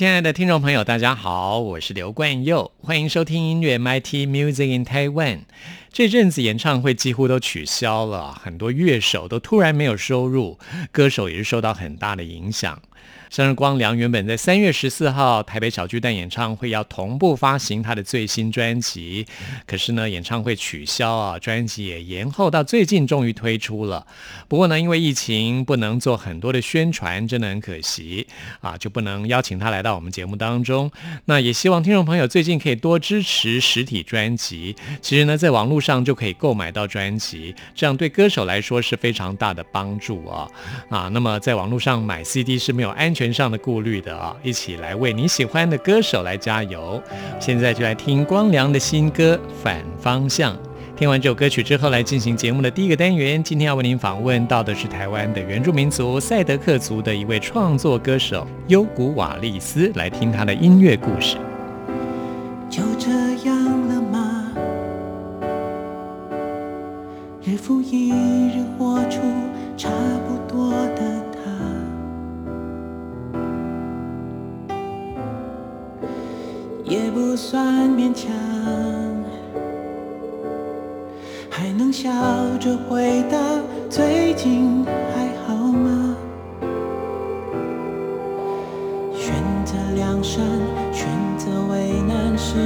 亲爱的听众朋友，大家好，我是刘冠佑，欢迎收听音乐 MIT Music in Taiwan。这阵子演唱会几乎都取消了，很多乐手都突然没有收入，歌手也是受到很大的影响。生日光良原本在三月十四号台北小巨蛋演唱会要同步发行他的最新专辑，可是呢，演唱会取消啊，专辑也延后到最近终于推出了。不过呢，因为疫情不能做很多的宣传，真的很可惜啊，就不能邀请他来到我们节目当中。那也希望听众朋友最近可以多支持实体专辑。其实呢，在网络上就可以购买到专辑，这样对歌手来说是非常大的帮助啊啊。那么在网络上买 CD 是没有安全。全上的顾虑的啊，一起来为你喜欢的歌手来加油。现在就来听光良的新歌《反方向》。听完这首歌曲之后，来进行节目的第一个单元。今天要为您访问到的是台湾的原住民族赛德克族的一位创作歌手优古瓦利斯，来听他的音乐故事。就这样了吗？日复一日活出差也不算勉强，还能笑着回答最近还好吗？选择良善，选择为难时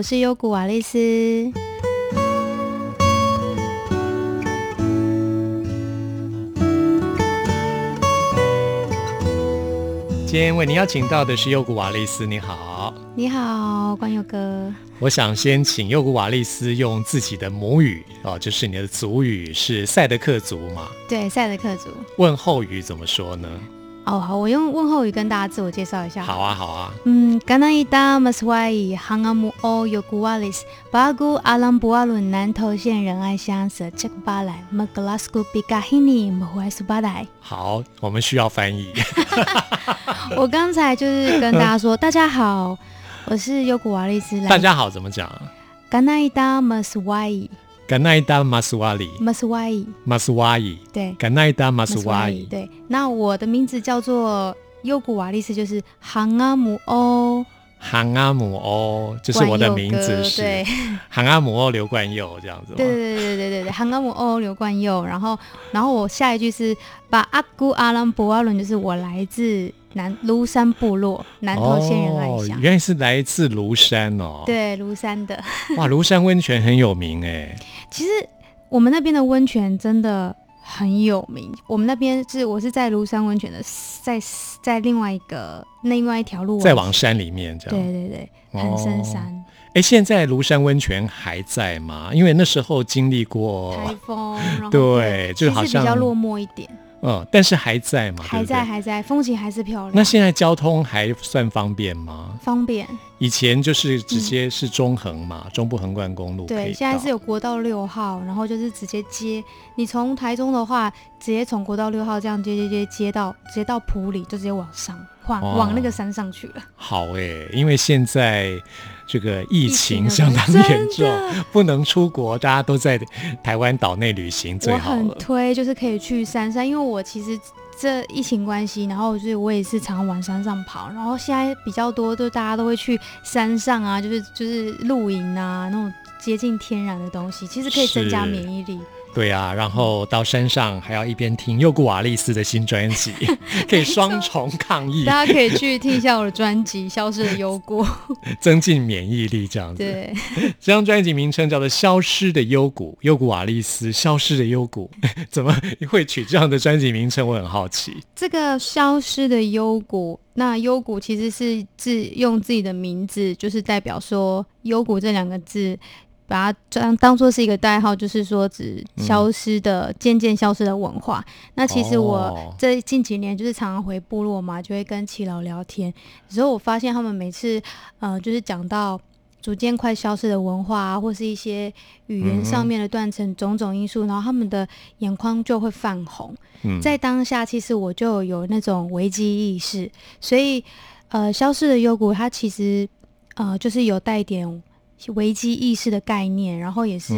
我是优古瓦丽斯。今天为您邀请到的是优古瓦丽斯，你好。你好，关佑哥。我想先请优古瓦丽斯用自己的母语哦，就是你的族语是赛德克族嘛？对，赛德克族。问候语怎么说呢？哦，好，我用问候语跟大家自我介绍一下。好啊，好啊。嗯，Ganaida Maswai Hangamu O Yogualis Bagu Alam Bualun 南投县仁爱乡舍这巴来 Maglasku Bigahini Mhuai Subadai。好，我们需要翻译。我刚才就是跟大家说，大家好，我是优古瓦利斯。大家好，怎么讲？Ganaida Maswai。甘奈达马斯瓦里，马斯瓦伊，马斯瓦伊，对，甘奈达马斯瓦伊，对。那我的名字叫做优古瓦利斯，就是杭阿姆欧，杭阿姆欧，就是我的名字是，对，杭阿姆欧刘冠佑这样子。对对对对对对对，杭阿姆欧刘冠佑。然后，然后我下一句是把阿古阿兰博阿伦，就是我来自。南庐山部落，南投仙人爱乡，原来是来自庐山哦。对，庐山的。哇，庐山温泉很有名哎。其实我们那边的温泉真的很有名。我们那边是我是在庐山温泉的，在在另外一个另外一条路，再往山里面这样。对对对，很深山。哎，现在庐山温泉还在吗？因为那时候经历过台风，对，就好像比较落寞一点。嗯，但是还在嘛？还在，还在，风景还是漂亮。那现在交通还算方便吗？方便。以前就是直接是中横嘛，中部横贯公路。对，现在是有国道六号，然后就是直接接。你从台中的话，直接从国道六号这样接接接接到，直接到埔里，就直接往上，往往那个山上去了。好哎，因为现在。这个疫情相当严重，不能出国，大家都在台湾岛内旅行最好了。我很推，就是可以去山上，因为我其实这疫情关系，然后就是我也是常往山上跑，然后现在比较多，就大家都会去山上啊，就是就是露营啊，那种接近天然的东西，其实可以增加免疫力。对啊，然后到山上还要一边听尤古瓦利斯的新专辑，可以双重抗议。大家可以去听一下我的专辑《消失的幽谷》，增进免疫力这样子。对，这张专辑名称叫做《消失的幽谷》，尤古瓦利斯《消失的幽谷》，怎么会取这样的专辑名称？我很好奇。这个《消失的幽谷》，那幽谷其实是自用自己的名字，就是代表说幽谷这两个字。把它当当做是一个代号，就是说指消失的、渐渐消失的文化。那其实我这近几年就是常常回部落嘛，就会跟耆老聊天。有时候我发现他们每次呃，就是讲到逐渐快消失的文化啊，或是一些语言上面的断层，种种因素，然后他们的眼眶就会泛红。在当下，其实我就有那种危机意识，所以呃，消失的幽谷它其实呃，就是有带点。危机意识的概念，然后也是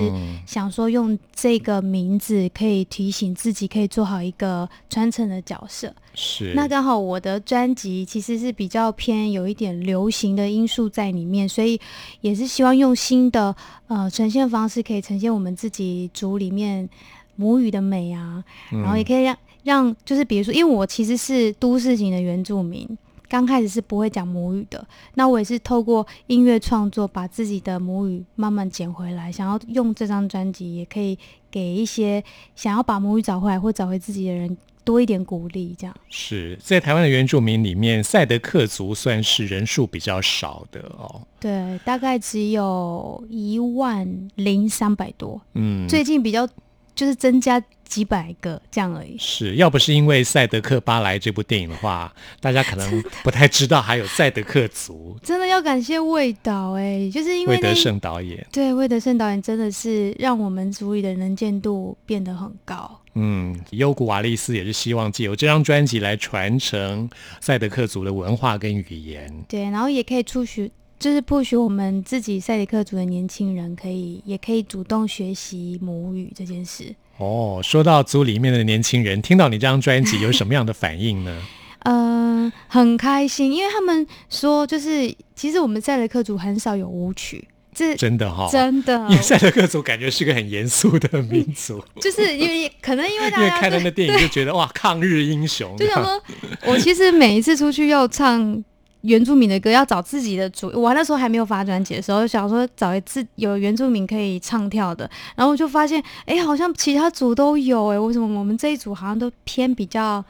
想说用这个名字可以提醒自己，可以做好一个传承的角色。是，那刚好我的专辑其实是比较偏有一点流行的因素在里面，所以也是希望用新的呃呈现方式，可以呈现我们自己族里面母语的美啊，然后也可以让让就是比如说，因为我其实是都市型的原住民。刚开始是不会讲母语的，那我也是透过音乐创作，把自己的母语慢慢捡回来。想要用这张专辑，也可以给一些想要把母语找回来或找回自己的人多一点鼓励。这样是在台湾的原住民里面，赛德克族算是人数比较少的哦。对，大概只有一万零三百多。嗯，最近比较就是增加。几百个这样而已。是要不是因为《赛德克巴莱》这部电影的话，大家可能不太知道还有赛德克族。真的要感谢魏导哎，就是因为魏德胜导演。对，魏德胜导演真的是让我们族里的能见度变得很高。嗯，优古瓦利斯也是希望借由这张专辑来传承赛德克族的文化跟语言。对，然后也可以出许，就是不许我们自己赛德克族的年轻人可以，也可以主动学习母语这件事。哦，说到组里面的年轻人，听到你这张专辑有什么样的反应呢？嗯，很开心，因为他们说，就是其实我们赛雷克族很少有舞曲，这真的哈、真的因为赛德克族感觉是个很严肃的民族，就是因为可能因为因大家看了那电影就觉得哇，抗日英雄，就想说，我其实每一次出去要唱原住民的歌，要找自己的主。我那时候还没有发专辑的时候，想说找一次有原住民可以唱跳的，然后我就发现，哎，好像其他组都有，哎，为什么我们这一组好像都偏比较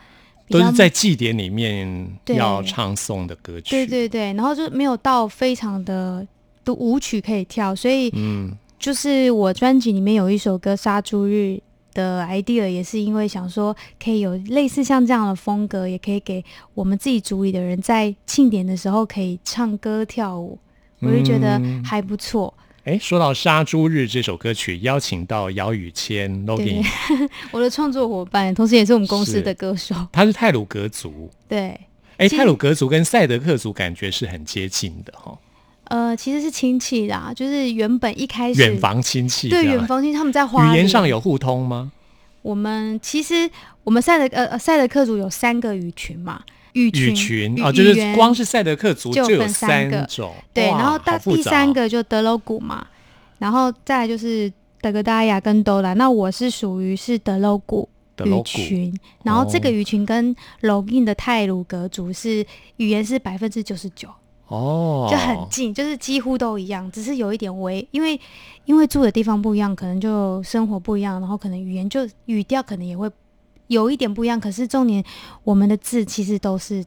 都是在祭典里面要唱诵的歌曲。对对对，然后就没有到非常的的舞曲可以跳，所以嗯，就是我专辑里面有一首歌《杀猪日》的 idea，也是因为想说可以有类似像这样的风格，也可以给我们自己组里的人在庆典的时候可以唱歌跳舞，我就觉得嗯还不错。哎，说到《杀猪日》这首歌曲，邀请到姚宇谦 Logan，我的创作伙伴，同时也是我们公司的歌手。他是泰鲁格族。对，哎，泰鲁格族跟赛德克族感觉是很接近的哈、呃，其实是亲戚啦，就是原本一开始远房亲戚。对远房亲戚他们在花语言莲上有互通吗？我们其实我们赛德呃呃赛德克族有三个语群嘛，语群语群语哦，就是光是赛德克族就有三个种，对，然后到第三个就德楼古嘛，然后再来就是德格达雅跟兜兰。那我是属于是德楼古语德楼古群，然后这个哦语群跟楼印的泰鲁格族是语言是百分之九十九，哦，就很近，就是几乎都一样，只是有一点微，因为因为住的地方不一样，可能就生活不一样，然后可能语言就语调可能也会有一点不一样。可是重点，我们的字其实都是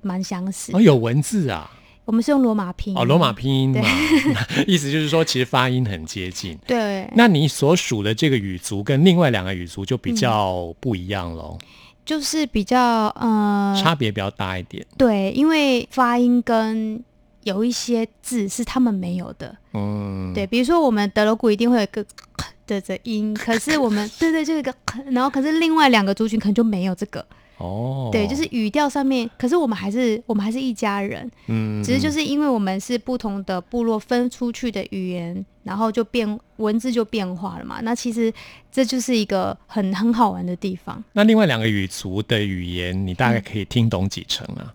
蛮相似的。哦有文字啊，我们是用罗马拼音哦罗马拼音嘛对，意思就是说其实发音很接近。对，那你所属的这个语族跟另外两个语族就嗯比较不一样喽，就是比较呃，差别比较大一点。对，因为发音跟有一些字是他们没有的，嗯，对，比如说我们德罗古一定会有一个的的音，可是我们 对对，就有一个，然后可是另外两个族群可能就没有这个，哦，对，就是语调上面，可是我们还是我们还是一家人，嗯，只是就是是因为我们是不同的部落分出去的语言，然后就变文字就变化了嘛，那其实这就是一个很很好玩的地方，那另外两个语族的语言，你大概可以听懂几成啊？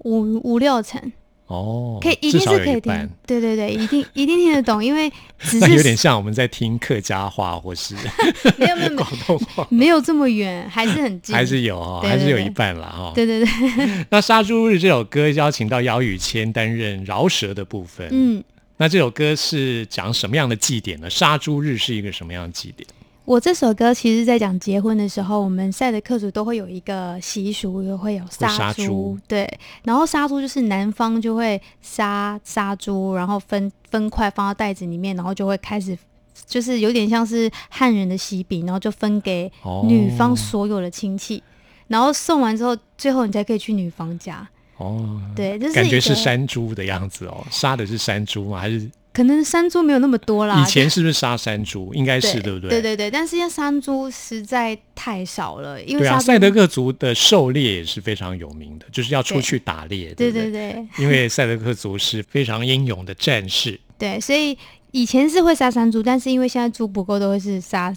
五五六成。哦，可以，一定是可以听，。对对对，一定一定听得懂，因为 只那是有点像我们在听客家话或是 没有没有没广东话，有没有这么远，还是很近，还是有哦，对对对还是有一半啦哈。对对对，那《杀猪日》这首歌邀请到姚宇谦担任饶舌的部分。嗯，那这首歌是讲什么样的祭典呢？杀猪日是一个什么样的祭典？我这首歌其实在讲结婚的时候，我们赛德克族都会有一个习俗，也会有杀杀猪对，然后杀猪就是男方就会杀杀猪，然后分分块放到袋子里面，然后就会开始。就是有点像是汉人的喜饼，然后就分给哦女方所有的亲戚，然后送完之后，最后你才可以去女方家。哦，对，就是感觉是山猪的样子哦，杀的是山猪吗？还是可能山猪没有那么多啦。以前是不是杀山猪？应该是对不对？对对对，但是现在山猪实在太少了，因为对啊，杀赛德克族的狩猎也是非常有名的，就是要出去打猎，对不对对对因为赛德克族是非常英勇的战士，对，所以以前是会杀山猪，但是因为现在猪不够，都会是杀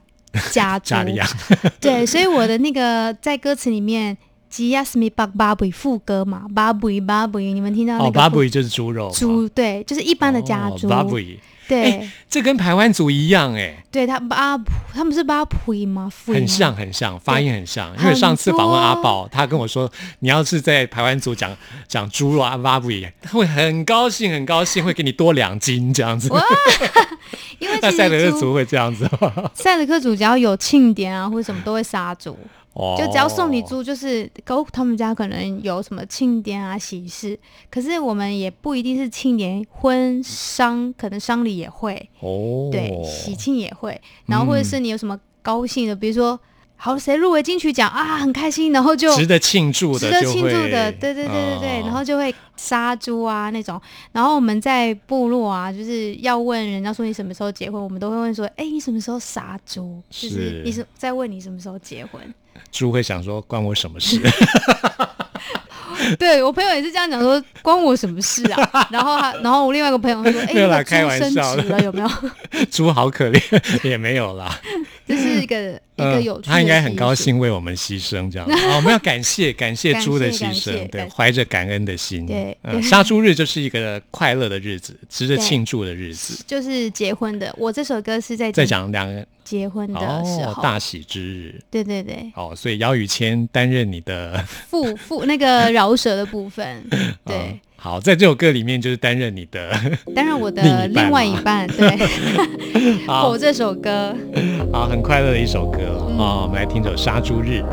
家猪。加利亚对，所以我的那个在歌词里面。吉亚斯米巴巴布副歌嘛，巴布巴布，你们听到那哦，个哦巴布伊就是猪肉嘛，猪，对，就是一般的家哦猪，巴布伊，对、这跟台湾族一样哎，对，他巴普他们是巴普吗？普很像很像，发音很像。因为上次访问阿多宝，他跟我说，你要是在台湾族讲讲猪肉啊，巴布伊，他会很高兴很高兴，会给你多两斤这样子。因为赛德克族会这样子吗？赛德克族只要有庆典啊或者什么都会杀猪，哦。就只要送你猪，就是狗他们家可能有什么庆典啊喜事，可是我们也不一定是庆典，婚丧可能丧礼也会，哦，对，喜庆也会，然后或者是你有什么高兴的，比如说好谁入围金曲奖啊，很开心，然后就值得庆祝的值得，庆祝的，对对对对对，哦然后就会杀猪啊那种，然后我们在部落啊，就是要问人家说你什么时候结婚，我们都会问说，哎，你什么时候杀猪？就是是。你是在问你什么时候结婚？猪会想说关我什么事？对我朋友也是这样讲说，关我什么事啊？然后他，然后我另外一个朋友说，哎，欸那个猪开玩升笑了有没有？猪好可怜，也没有啦。就是个一个有趣的、他应该很高。兴为我们牺牲，这样。啊，我们要感谢 感谢猪的牺牲，对，怀着感恩的心，对嗯，对。杀猪日就是一个快乐的日子，值得庆祝的日子。就是结婚的，我这首歌是在在讲两个结婚的时哦，候，大喜之日。对对对，哦，所以姚宇谦担任你的副副那个饶舌的部分，对。嗯，好，在这首歌里面就是担任你的 担任我的另外一半，对，好。这首歌。好很快乐的一首歌。嗯。哦，我们来听首《杀猪日》。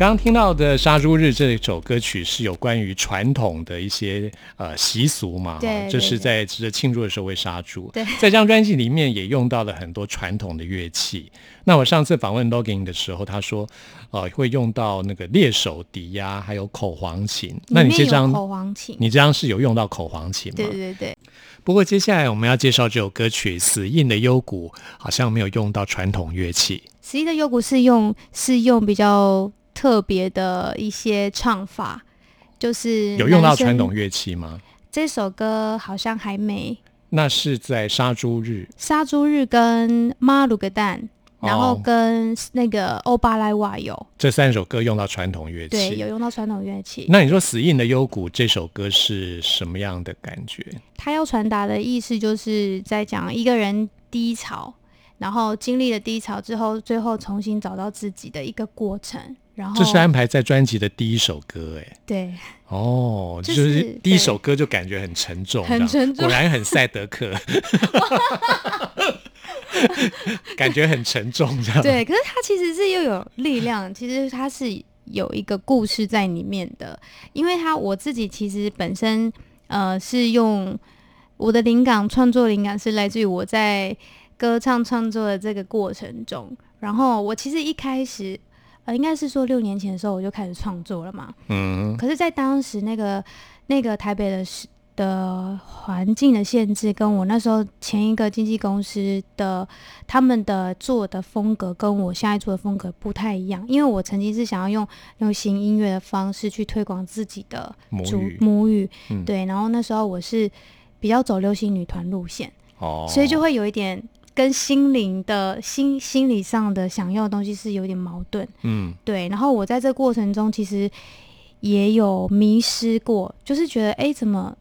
刚刚听到的《杀猪日》这首歌曲是有关于传统的一些呃习俗嘛，对哈就是对在值得庆祝的时候会杀猪。对在这张专辑里面也用到了很多传统的乐器。那我上次访问 Logging 的时候，他说呃会用到那个猎手笛呀、还有口簧琴。那你这张口簧琴，你这张是有用到口簧琴吗？对对对，不过接下来我们要介绍这首歌曲《死硬的幽谷》，好像没有用到传统乐器。死硬的幽谷是用是用比较特别的一些唱法，就是有用到传统乐器吗？这首歌好像还没。那是在杀猪日杀猪日跟妈鲁个蛋然后哦跟那个欧巴莱瓦有，这三首歌用到传统乐器，对，有用到传统乐器。那你说《死印的幽谷》这首歌是什么样的感觉？他要传达的意思就是在讲一个人低潮，然后经历了低潮之后，最后重新找到自己的一个过程。然后这是安排在专辑的第一首歌，哎，对，哦，就就是是第一首歌就感觉很沉重，很沉重。果然很赛德克，感觉很沉重，这样。对，可是它其实是又有力量，其实它是有一个故事在里面的。因为它我自己其实本身呃是用我的灵感创作灵感是来自于我在歌唱创作的这个过程中，然后我其实一开始呃应该是说六年前的时候我就开始创作了嘛，嗯，可是，在当时那个那个台北的的环境的限制，跟我那时候前一个经纪公司的他们的做的风格，跟我现在做的风格不太一样。因为我曾经是想要用流行音乐的方式去推广自己的主母语母语，嗯对。然后那时候我是比较走流行女团路线，哦，所以就会有一点跟心灵的心心理上的想要的东西是有点矛盾。嗯对，然后我在这过程中其实也有迷失过，就是觉得哎，诶怎么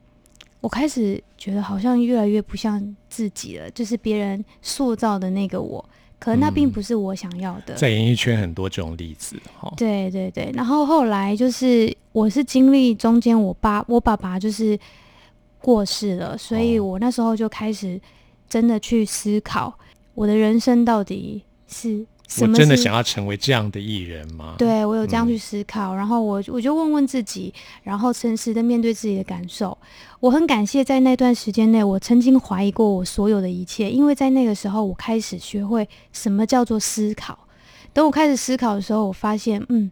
我开始觉得好像越来越不像自己了，就是别人塑造的那个我，可能那并嗯不是我想要的。在演艺圈很多这种例子，哈、对对对，然后后来就是我是经历中间我爸我爸爸就是过世了，所以哦我那时候就开始真的去思考我的人生到底是什么是我真的想要成为这样的艺人吗？，对我有这样嗯去思考，然后我我就问问自己，然后诚实的面对自己的感受。我很感谢在那段时间内，我曾经怀疑过我所有的一切，因为在那个时候，我开始学会什么叫做思考。等我开始思考的时候，我发现，嗯，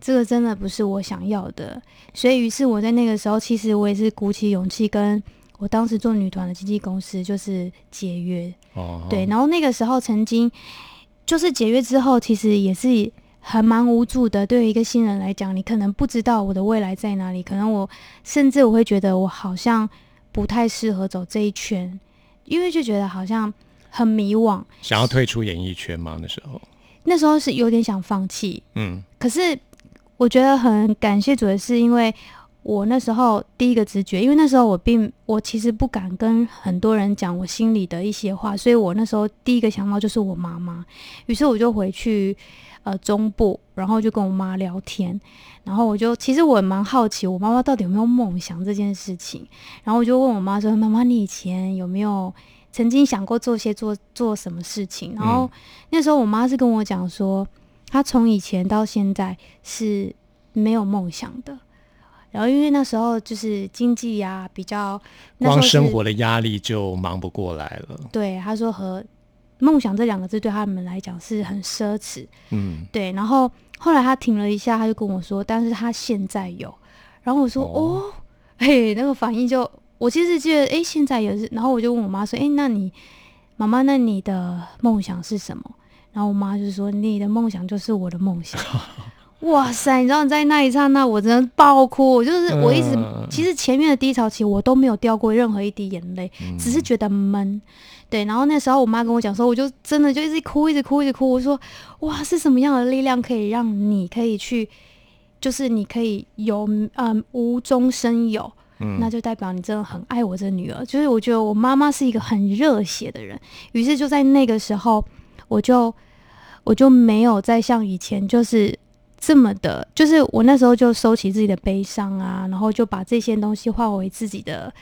这个真的不是我想要的。所以，于是我在那个时候，其实我也是鼓起勇气，跟我当时做女团的经纪公司就是解约。哦，对，然后那个时候曾经就是解约之后，其实也是很蛮无助的。对于一个新人来讲，你可能不知道我的未来在哪里，可能我甚至我会觉得我好像不太适合走这一圈，因为就觉得好像很迷惘。想要退出演艺圈吗？那时候，那时候是有点想放弃，嗯可是我觉得很感谢主的是，因为我那时候第一个直觉，因为那时候我并我其实不敢跟很多人讲我心里的一些话，所以我那时候第一个想到就是我妈妈，于是我就回去呃中部，然后就跟我妈聊天，然后我就其实我蛮好奇我妈妈到底有没有梦想这件事情，然后我就问我妈说：“妈妈，你以前有没有曾经想过做些做做什么事情？”然后那时候我妈是跟我讲说。她从以前到现在是没有梦想的。然后因为那时候就是经济呀、比较，光生活的压力就忙不过来了。对他说和梦想这两个字对他们来讲是很奢侈。嗯，对，然后后来他停了一下，他就跟我说，但是他现在有。然后我说哦哦，嘿，那个反应就我其实记得，哎，现在也是。然后我就问我妈说，哎，那你妈妈，那你的梦想是什么？然后我妈就说，你的梦想就是我的梦想。哇塞！你知道在那一刹那，我真的爆哭。我就是我一直，嗯其实前面的低潮期我都没有掉过任何一滴眼泪，嗯只是觉得闷。对，然后那时候我妈跟我讲说，我就真的就一直哭，一直哭，一直哭。我说，哇，是什么样的力量可以让你可以去，就是你可以有嗯无中生有，嗯那就代表你真的很爱我这女儿。就是我觉得我妈妈是一个很热血的人，于是就在那个时候，我就我就没有再像以前就是这么的，就是我那时候就收起自己的悲伤啊，然后就把这些东西化为自己的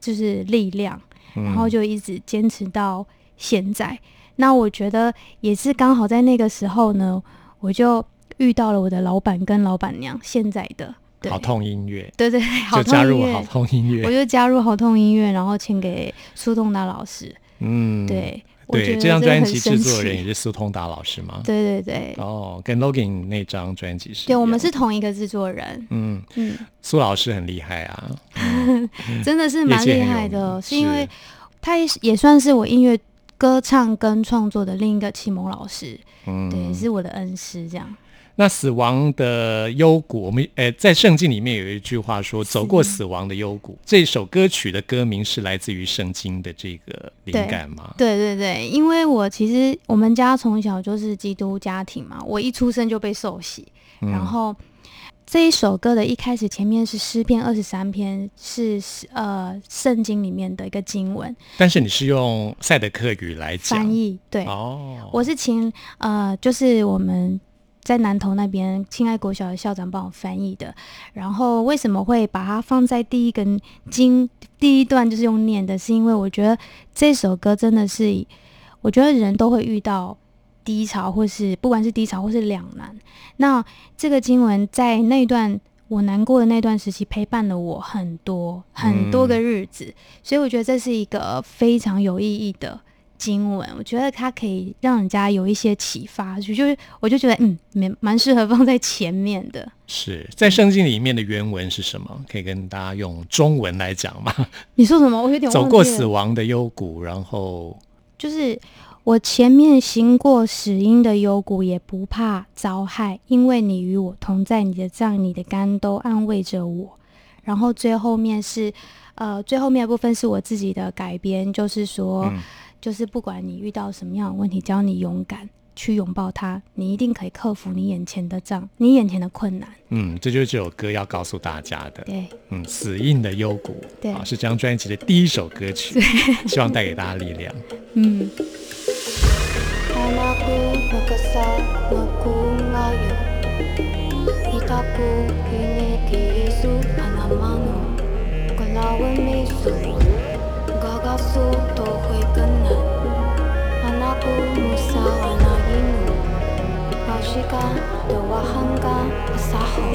就是力量，嗯然后就一直坚持到现在。那我觉得也是刚好在那个时候呢，我就遇到了我的老板跟老板娘，现在的对好痛音乐，对对就加痛音乐入好痛音乐。我就加入好痛音乐，然后签给苏东达老师。嗯，对，对，这张专辑制作人也是苏通达老师吗？对对对，哦，跟 Logan 那张专辑是对，我们是同一个制作人。嗯，嗯，苏老师很厉害啊，真的是 蛮厉害的，是因为他也也算是我音乐歌唱跟创作的另一个启蒙老师，嗯，对，是我的恩师这样。那死亡的幽谷，我们呃在圣经里面有一句话说：“走过死亡的幽谷。”这首歌曲的歌名是来自于圣经的这个灵感吗？对对对，因为我其实我们家从小就是基督家庭嘛，我一出生就被受洗，嗯然后这一首歌的一开始前面是诗篇二十三篇，是呃圣经里面的一个经文但是你是用赛德克语来翻译，对，哦，我是请呃就是我们。在南投那边，亲爱国小的校长帮我翻译的。然后为什么会把它放在第一根经第一段就是用念的，是因为我觉得这首歌真的是，我觉得人都会遇到低潮，或是不管是低潮或是两难。那这个经文在那段我难过的那段时期，陪伴了我很多很多个日子，所以我觉得这是一个非常有意义的。经文，我觉得它可以让人家有一些启发，就就是我就觉得嗯，蛮蛮适合放在前面的。是在圣经里面的原文是什么？可以跟大家用中文来讲吗？你说什么？我有点走过死亡的幽谷，然后就是我前面行过死荫的幽谷，也不怕遭害，因为你与我同在，你的杖、你的竿都安慰着我。然后最后面是，呃，最后面的部分是我自己的改编，就是说，嗯就是不管你遇到什么样的问题，只要你勇敢去拥抱它，你一定可以克服你眼前的障，你眼前的困难。嗯，这就是这首歌要告诉大家的。对，嗯，死硬的幽谷，对啊，是这张专辑的第一首歌曲，希望带给大家力量。嗯。Kini misu Gagasu tohoy kanan Anakku musa anayinu Ashika dawahanga asaho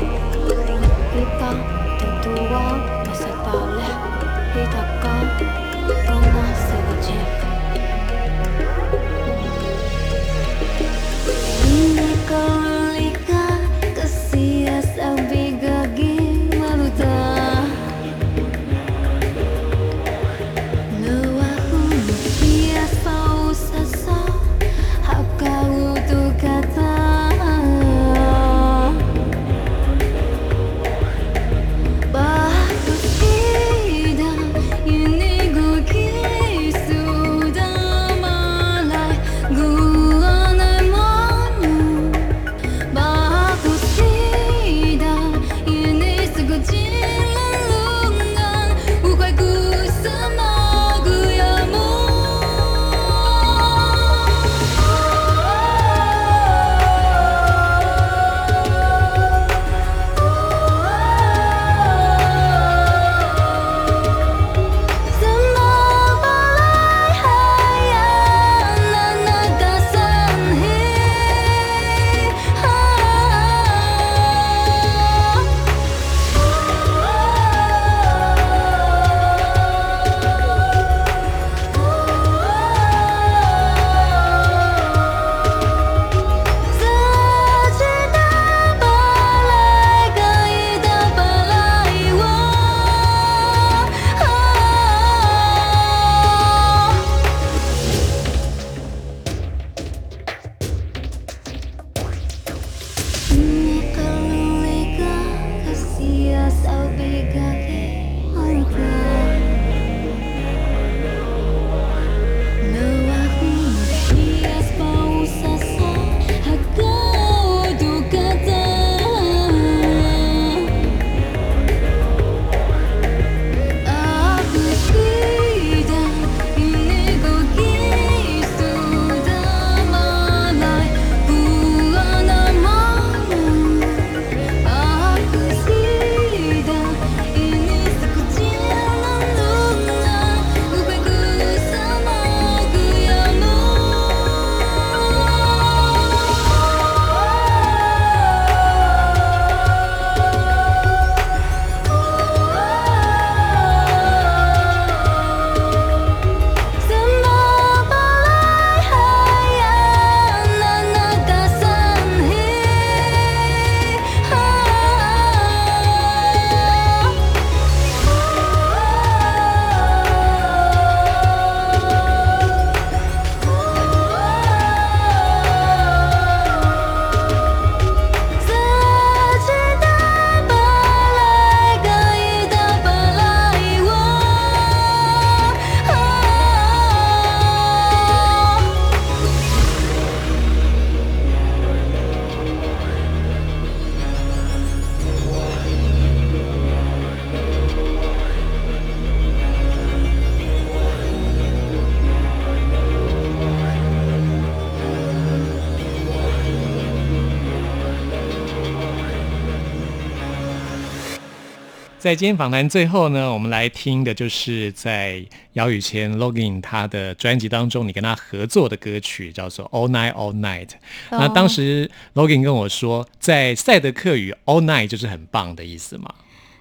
在今天访谈最后呢，我们来听的就是在姚宇谦 Login 他的专辑当中，你跟他合作的歌曲叫做《All Night All Night》。那哦当时 Login 跟我说，在赛德克语 “All Night” 就是很棒的意思嘛。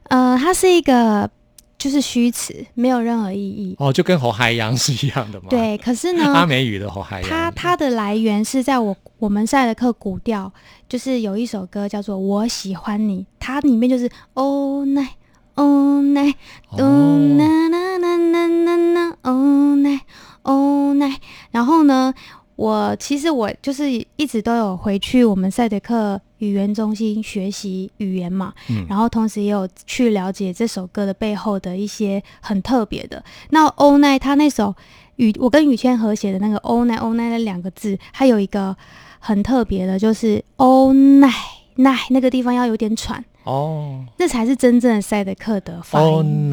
呃，它是一个就是虚词，没有任何意义。哦，就跟侯海洋是一样的嘛。，对，可是阿呢，美语的侯海洋。它它的来源是在我我们赛德克古调，就是有一首歌叫做《我喜欢你》，它里面就是 All night。All night, 哦 oh na na na na na na, all night, all night。然后呢，我其实我就是一直都有回去我们赛德克语言中心学习语言嘛，嗯然后同时也有去了解这首歌的背后的一些很特别的。那 All Night 他那首雨，我跟雨谦合写的那个 All Night All Night 那两个字，它有一个很特别的，就是 All Night Night 那个地方要有点喘。哦那才是真正的赛德克的发音。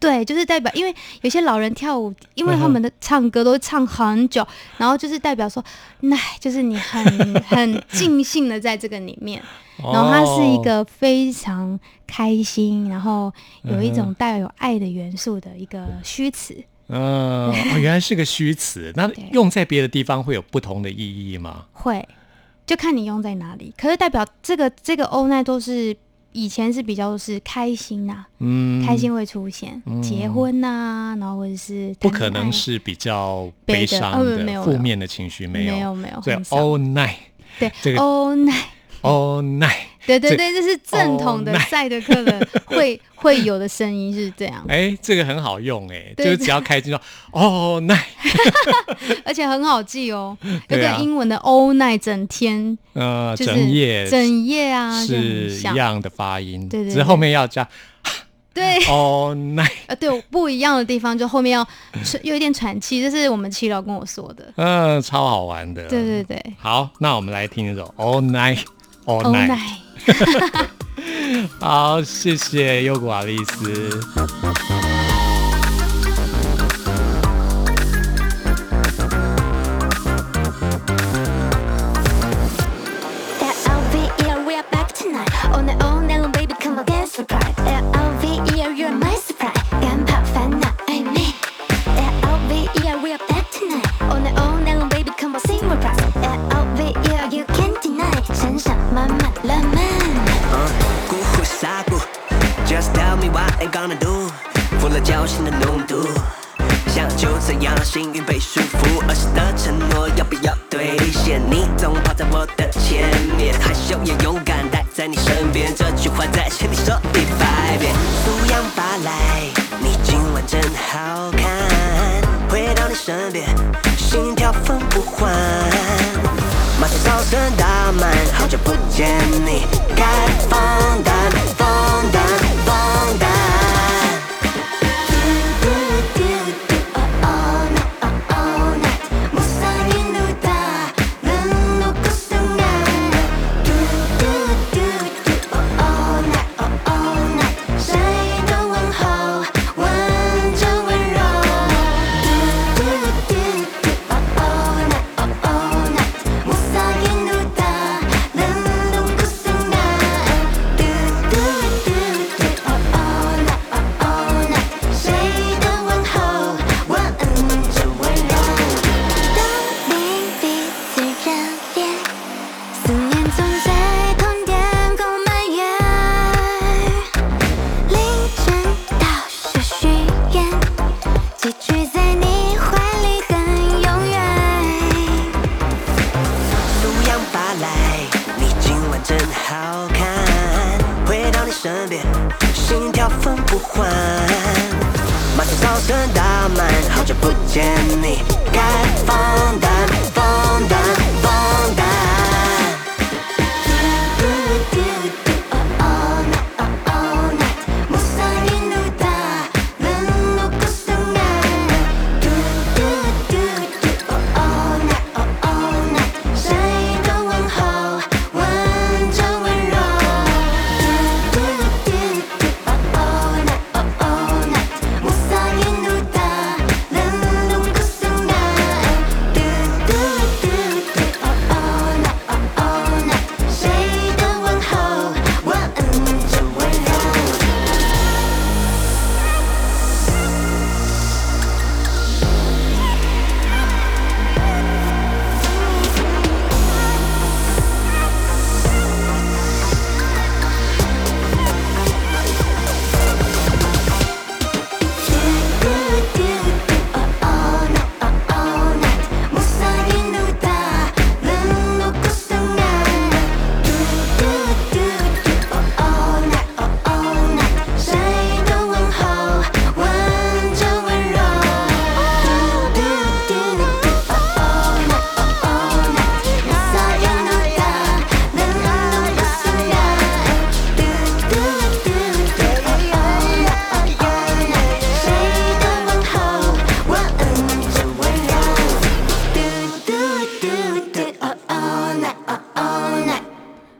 对，就是代表，因为有些老人跳舞，因为他们的唱歌都会唱很久，然后就是代表说，那就是你很 很尽兴的在这个里面，然后它是一哦个非常开心，然后有一嗯种带有爱的元素的一个虚词。嗯，哦，原来是个虚词，那用在别的地方会有不同的意义吗？会，就看你用在哪里。可是代表这个这个欧奈都是以前是比较是开心呐、嗯，开心会出现，结婚呐、然后或者是不可能是比较悲伤的、负面的情绪，没有，没有没有所以很少。all night 对这个 all night，这对对对，这是正统的 Oh, night 赛德克的 会会有的声音是这样，哎，这个很好用哎，就是只要开机就 all night，而且很好记哦。有对啊个英文的 all night 整天呃，整夜整夜啊，是一样的发音，对对只是后面要加对 all night，呃对不一样的地方，就后面要喘有一点喘气，这是我们七老跟我说的。嗯，超好玩的，对对对好，那我们来听一首 all night。All，all night，night。好，谢谢优古瓦利斯。，Just tell me what I'm gonna do，服了侥幸的浓度，想就这样幸运被束缚，儿时的承诺要不要兑现？你总跑在我的前面，害羞也勇敢待在你身边，这句话在心里说一百遍。素养发来，你今晚真好看，回到你身边，心跳分不换。马上早晨大满，好久不见你，该放胆，见你，该放的，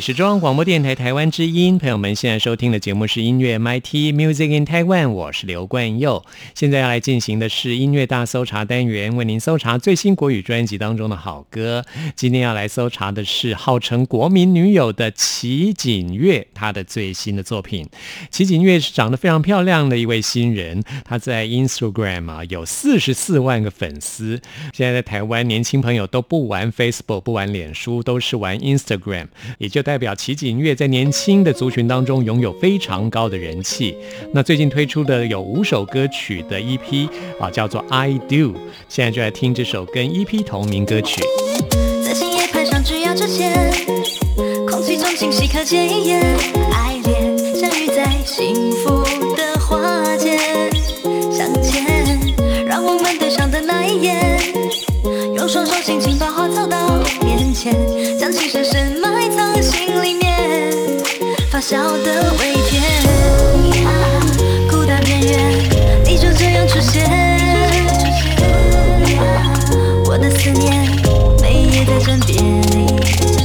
里是中央广播电台台湾之音，朋友们现在收听的节目是音乐 MIT Music in Taiwan，我是刘冠佑。现在要来进行的是音乐大搜查单元，为您搜查最新国语专辑当中的好歌。今天要来搜查的是号称国民女友的齐景月，她的最新的作品。齐景月是长得非常漂亮的一位新人，她在 Instagram 啊有四十四万个粉丝。现在在台湾年轻朋友都不玩 Facebook，不玩脸书，都是玩 Instagram，也就代表齐景月在年轻的族群当中拥有非常高的人气。那最近推出的有五首歌曲的 EP 啊，叫做 I Do。现在就来听这首跟 EP 同名歌曲。在星夜攀上，只要这些，空气中清晰可见一眼，爱恋相遇在幸福的花间，相见，让我们对上的那一眼，用双手轻轻抱小的微甜。孤单边缘，你就这样出现。我的思念，每夜在枕边。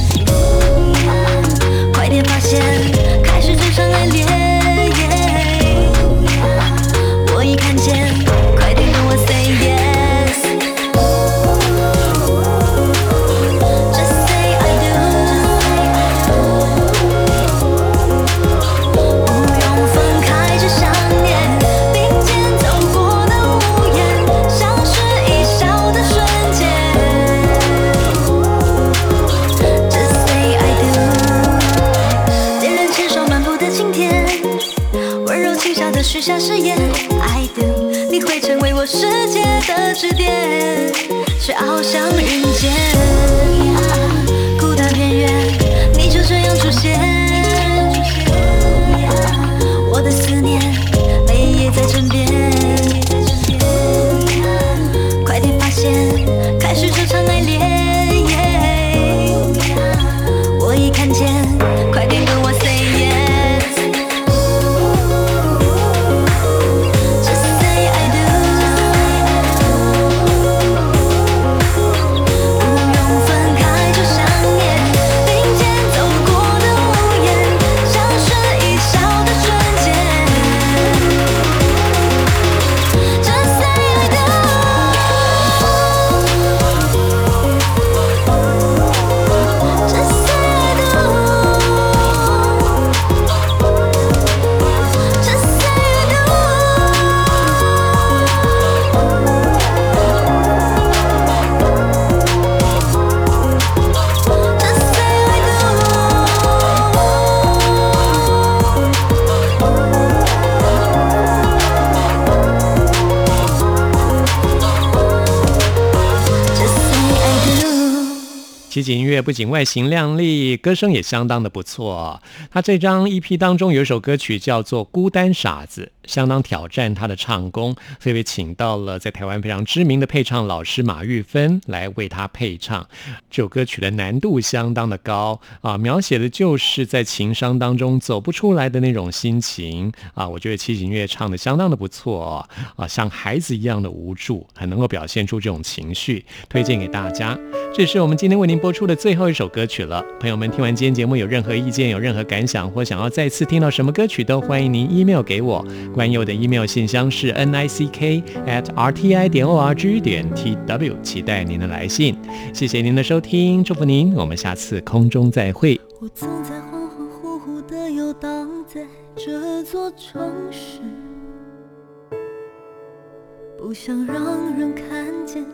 飘向云间。不仅外形靓丽，歌声也相当的不错。他这张 EP 当中有一首歌曲叫做《孤单傻子》，相当挑战他的唱功，特别请到了在台湾非常知名的配唱老师马玉芬来为他配唱。这首歌曲的难度相当的高啊，描写的就是在情伤当中走不出来的那种心情啊。我觉得齐景乐唱的相当的不错啊，像孩子一样的无助，很能够表现出这种情绪，推荐给大家。这是我们今天为您播出的最后一首歌曲了。朋友们，听完今天节目有任何意见、有任何感想，或想要再次听到什么歌曲，都欢迎您 email 给我。关佑的 email 信箱是 n i c k at r t i 点 o r g 点 t w，期待您的来信。谢谢您的收听，祝福您，我们下次空中再会。我曾在恍恍惚惚的游荡在这座城市，不想让人看见，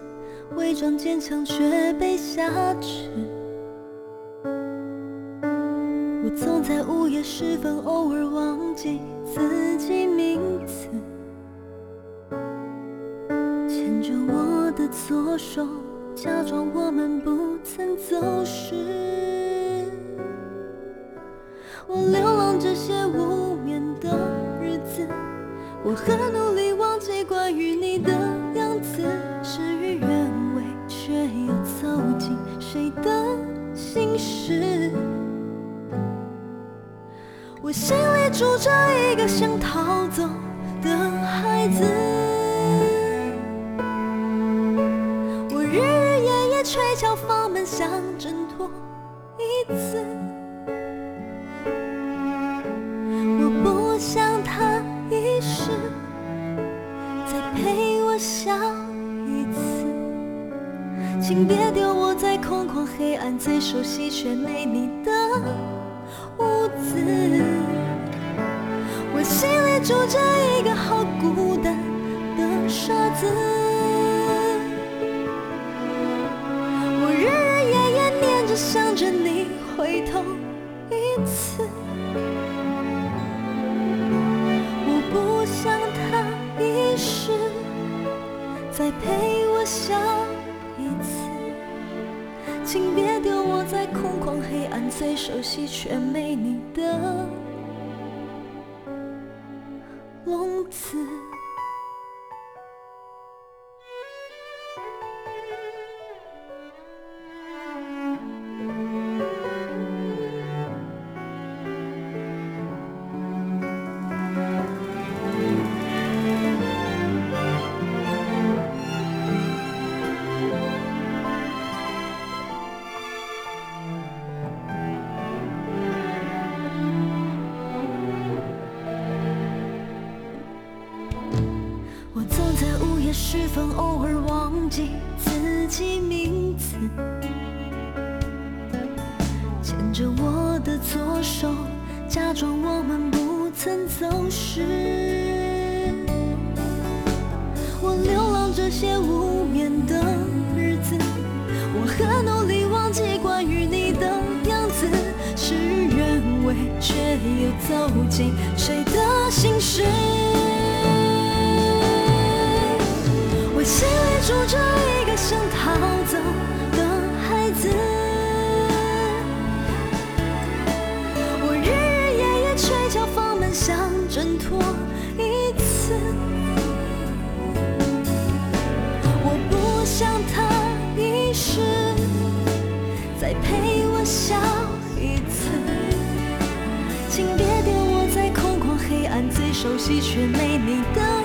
伪装坚强却被挟持。我总在午夜时分偶尔忘记自己名字，牵着我的左手，假装我们不曾走失。我流浪这些无眠的日子，我很努力忘记关于你的样子，事与愿违，却又走进谁的心事。我心里住着一个想逃走的孩子，我日日夜夜吹敲房门，想挣脱一次。我不想他一世再陪我笑一次，请别丢我在空旷黑暗最熟悉却没你的子。我心里住着一个好孤单的傻子，最熟悉却没你的曾走失。我流浪这些无眠的日子，我很努力忘记关于你的样子，事与愿违，却又走进谁的心事。熟悉却没你的